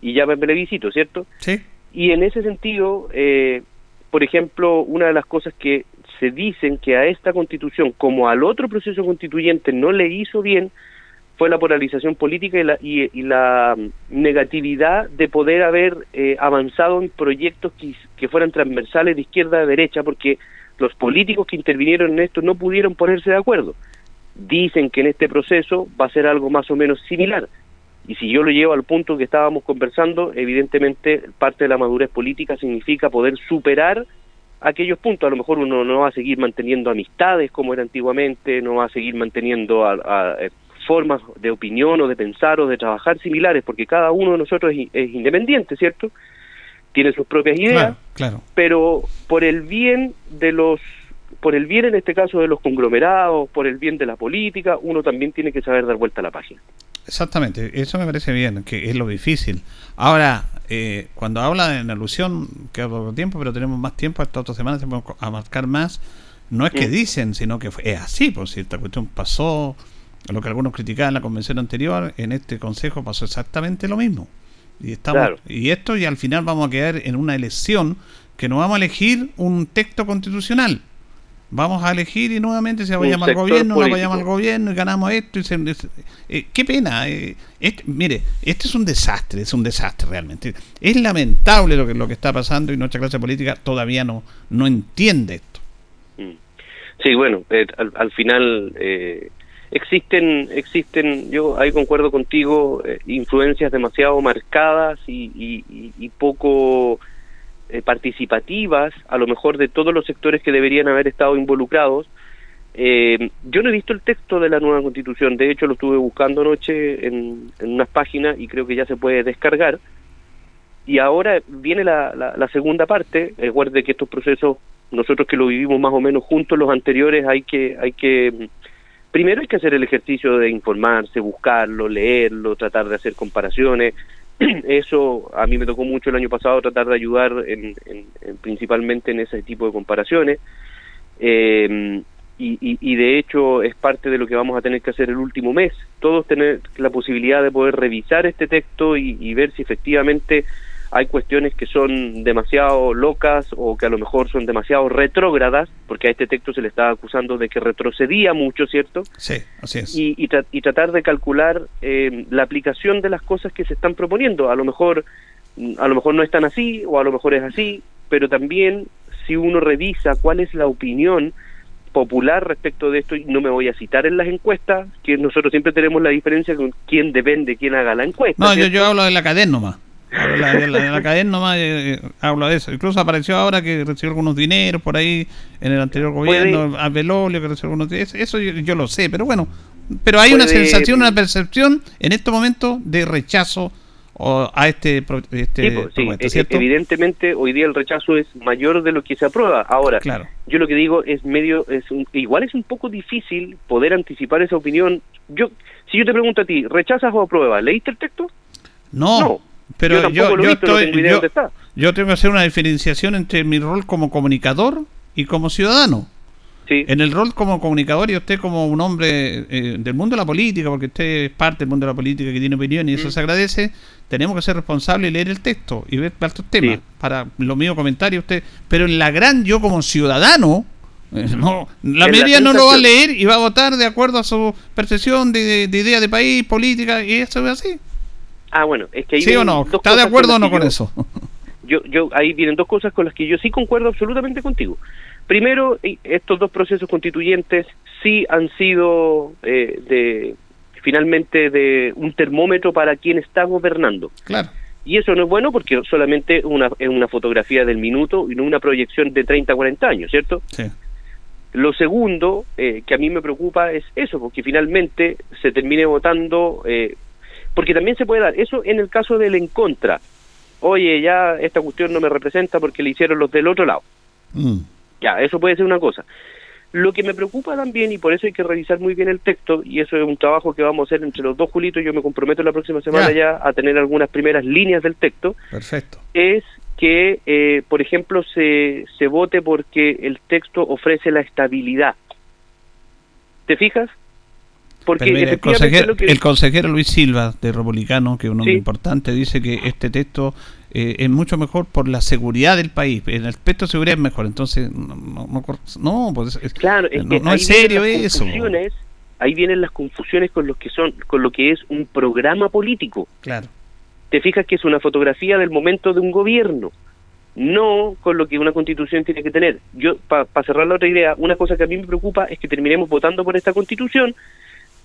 S11: y llame plebiscito, ¿cierto?
S2: Sí.
S11: Y en ese sentido, eh, por ejemplo, una de las cosas que se dicen que a esta constitución, como al otro proceso constituyente, no le hizo bien, fue la polarización política y la, y, la negatividad de poder haber eh, avanzado en proyectos que, que fueran transversales de izquierda a derecha, porque los políticos que intervinieron en esto no pudieron ponerse de acuerdo. Dicen que en este proceso va a ser algo más o menos similar. Y si yo lo llevo al punto que estábamos conversando, evidentemente parte de la madurez política significa poder superar aquellos puntos. A lo mejor uno no va a seguir manteniendo amistades como era antiguamente, no va a seguir manteniendo a, eh, formas de opinión o de pensar o de trabajar similares, porque cada uno de nosotros es, independiente, ¿cierto? Tiene sus propias ideas,
S2: claro,
S11: pero por el bien de los por el bien en este caso de los conglomerados, por el bien de la política, uno también tiene que saber dar vuelta a la página.
S2: Exactamente, eso me parece bien, que es lo difícil. Ahora, eh, cuando habla en alusión, queda poco tiempo, pero tenemos más tiempo, esta otra semana tenemos a marcar más, no es que dicen, sino que es así, por si esta cuestión pasó, lo que algunos criticaban en la convención anterior, en este consejo pasó exactamente lo mismo. Y, estamos, y esto y al final vamos a quedar en una elección que no vamos a elegir un texto constitucional vamos a elegir y nuevamente se va a llamar al gobierno, no va a llamar al gobierno y ganamos esto. Y eh, qué pena. Eh, mire, este es un desastre, es un desastre realmente. Es lamentable lo que, lo que está pasando y nuestra clase política todavía no, no entiende esto.
S11: Mm. Sí, bueno, eh, al, final existen, existen, yo ahí concuerdo contigo, influencias demasiado marcadas y, poco eh, participativas, a lo mejor de todos los sectores que deberían haber estado involucrados. Eh, yo no he visto el texto de la nueva constitución, de hecho lo estuve buscando anoche en, unas páginas y creo que ya se puede descargar. Y ahora viene la, la, segunda parte, recuerde que estos procesos, nosotros que lo vivimos más o menos juntos, los anteriores, hay que, hay que, primero hay que hacer el ejercicio de informarse, buscarlo, leerlo, tratar de hacer comparaciones, eso a mí me tocó mucho el año pasado tratar de ayudar en, principalmente en ese tipo de comparaciones. Eh, y, de hecho es parte de lo que vamos a tener que hacer el último mes. Todos tener la posibilidad de poder revisar este texto y ver si efectivamente hay cuestiones que son demasiado locas o que a lo mejor son demasiado retrógradas, porque a este texto se le está acusando de que retrocedía mucho, ¿cierto?
S2: Sí, así es.
S11: Y, y, tratar de calcular eh, la aplicación de las cosas que se están proponiendo. A lo mejor a lo mejor no es tan así o a lo mejor es así, pero también si uno revisa cuál es la opinión popular respecto de esto, y no me voy a citar en las encuestas, que nosotros siempre tenemos la diferencia con quién depende, quién haga la encuesta.
S2: No, yo, yo hablo de la cadena nomás. La, la, la, cadena nomás eh, habla de eso. Incluso apareció ahora que recibió algunos dineros por ahí en el anterior gobierno, a Belolio que recibió algunos Eso yo, lo sé, pero bueno, Pero hay una sensación, una percepción en este momento de rechazo a este, este
S11: pues, e- evidentemente hoy día el rechazo es mayor de lo que se aprueba. Ahora,
S2: claro.
S11: yo lo que digo es medio, es igual es un poco difícil poder anticipar esa opinión. Yo, si yo te pregunto a ti, ¿rechazas o apruebas? ¿Leíste el texto?
S2: No, pero yo, yo, estoy, yo tengo que hacer una diferenciación entre mi rol como comunicador y como ciudadano. En el rol como comunicador y usted como un hombre eh, del mundo de la política, porque usted es parte del mundo de la política que tiene opinión y eso mm. se agradece, tenemos que ser responsables y leer el texto y ver estos temas. Para lo mío comentario usted, pero en la gran yo como ciudadano, eh, no, la media no lo va a leer y va a votar de acuerdo a su percepción de, idea de país, política, y eso es así.
S11: Ah, bueno, es que
S2: ¿Sí o no? ¿Está de acuerdo o no con eso?
S11: Yo, yo, ahí vienen dos cosas con las que yo sí concuerdo absolutamente contigo. Primero, estos dos procesos constituyentes sí han sido eh, de finalmente de un termómetro para quien está gobernando.
S2: Claro.
S11: Y eso no es bueno porque solamente una, es una fotografía del minuto y no una proyección de 30, 40 años, ¿cierto?
S2: Sí.
S11: Lo segundo eh, que a mí me preocupa es eso, porque finalmente se termine votando, eh, porque también se puede dar eso en el caso del en contra. Oye, ya esta cuestión no me representa porque le hicieron los del otro lado. Mm. Ya, eso puede ser una cosa. Lo que me preocupa también, y por eso hay que revisar muy bien el texto, y eso es un trabajo que vamos a hacer entre los dos, Julitos, yo me comprometo la próxima semana ya, a tener algunas primeras líneas del texto.
S2: Perfecto.
S11: Es que, eh, por ejemplo, se, se vote porque el texto ofrece la estabilidad. ¿Te fijas?
S2: Porque el, consejero, el consejero Luis Silva, de Republicano, que es un hombre importante, dice que este texto eh, es mucho mejor por la seguridad del país. En el aspecto de seguridad es mejor. Entonces, no, no, no pues es,
S11: claro, es,
S2: no, es serio eso.
S11: Ahí vienen las confusiones con lo que son, con lo que es un programa político.
S2: Claro.
S11: Te fijas que es una fotografía del momento de un gobierno, no con lo que una constitución tiene que tener. Yo, para cerrar la otra idea, una cosa que a mí me preocupa es que terminemos votando por esta constitución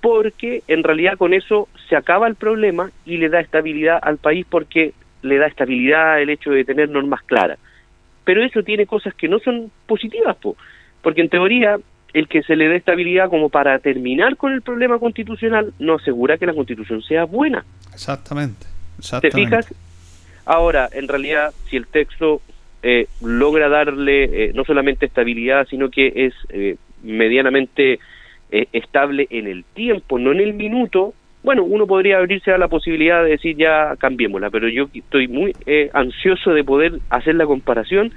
S11: porque en realidad con eso se acaba el problema y le da estabilidad al país porque le da estabilidad el hecho de tener normas claras. Pero eso tiene cosas que no son positivas, porque en teoría el que se le dé estabilidad como para terminar con el problema constitucional no asegura que la constitución sea buena.
S2: Exactamente.
S11: ¿Te fijas? Ahora, en realidad, si el texto eh, logra darle eh, no solamente estabilidad, sino que es eh, medianamente estable en el tiempo, no en el minuto, bueno, uno podría abrirse a la posibilidad de decir ya cambiémosla, pero yo estoy muy eh, ansioso de poder hacer la comparación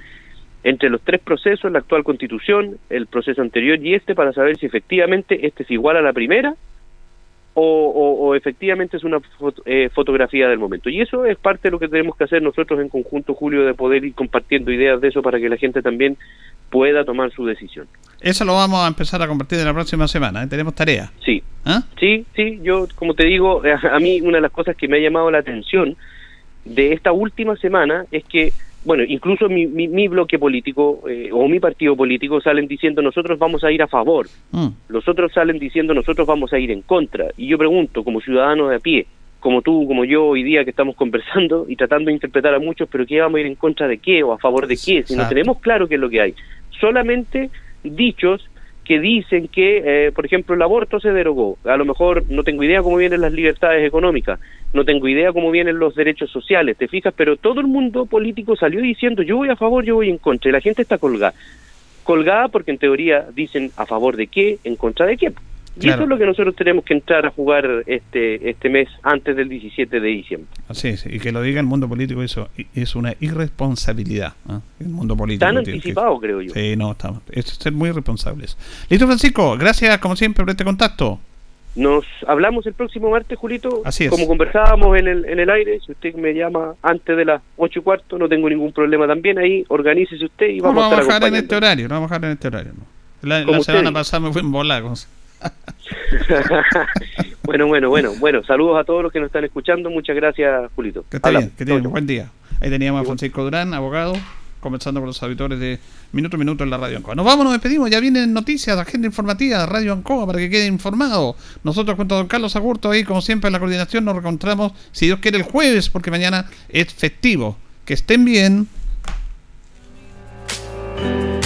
S11: entre los tres procesos, la actual constitución, el proceso anterior y este, para saber si efectivamente este es igual a la primera o, efectivamente es una eh, fotografía del momento. Y eso es parte de lo que tenemos que hacer nosotros en conjunto, Julio, de poder ir compartiendo ideas de eso para que la gente también pueda tomar su decisión.
S2: Eso lo vamos a empezar a compartir en la próxima semana, ¿eh? tenemos tarea.
S11: Sí, ¿Ah? sí, sí, yo como te digo, a mí una de las cosas que me ha llamado la atención de esta última semana es que bueno, incluso mi, mi, bloque político eh, o mi partido político salen diciendo nosotros vamos a ir a favor, mm. los otros salen diciendo nosotros vamos a ir en contra. Y yo pregunto, como ciudadano de a pie, como tú, como yo hoy día que estamos conversando y tratando de interpretar a muchos, pero ¿qué vamos a ir en contra de qué o a favor de qué? Si no tenemos claro qué es lo que hay. Solamente dichos que dicen que, eh, por ejemplo, el aborto se derogó. A lo mejor no tengo idea cómo vienen las libertades económicas, no tengo idea cómo vienen los derechos sociales, ¿te fijas? Pero todo el mundo político salió diciendo yo voy a favor, yo voy en contra, y la gente está colgada. Colgada porque en teoría dicen a favor de qué, en contra de qué. Y eso es lo que nosotros tenemos que entrar a jugar este este mes antes del 17 de diciembre.
S2: Así es, y que lo diga el mundo político, eso es una irresponsabilidad. ¿ah? El mundo político.
S11: Tan anticipado, creo yo.
S2: Sí, no, estamos. Es ser muy responsables. Listo, Francisco, gracias como siempre por este contacto.
S11: Nos hablamos el próximo martes, Julito.
S2: Así es.
S11: Como conversábamos en el, en el aire, si usted me llama antes de las ocho y cuarto, no tengo ningún problema también ahí. Organícese usted y vamos,
S2: a, bajar en este horario. No vamos a bajar en este horario. La, la semana pasada me fui en bola.
S11: bueno, bueno, bueno, bueno. Saludos a todos los que nos están escuchando. Muchas gracias, Julito.
S2: Que esté bien, que tengan un buen día. Ahí teníamos a Francisco Durán, abogado, conversando con los auditores de Minuto a Minuto en la Radio Ancoa. Nos vamos, nos despedimos. Ya vienen noticias, agenda informativa de Radio Ancoa para que quede informado. Nosotros, junto a don Carlos Agurto, ahí como siempre en la coordinación, nos reencontramos, si Dios quiere, el jueves, porque mañana es festivo. Que estén bien.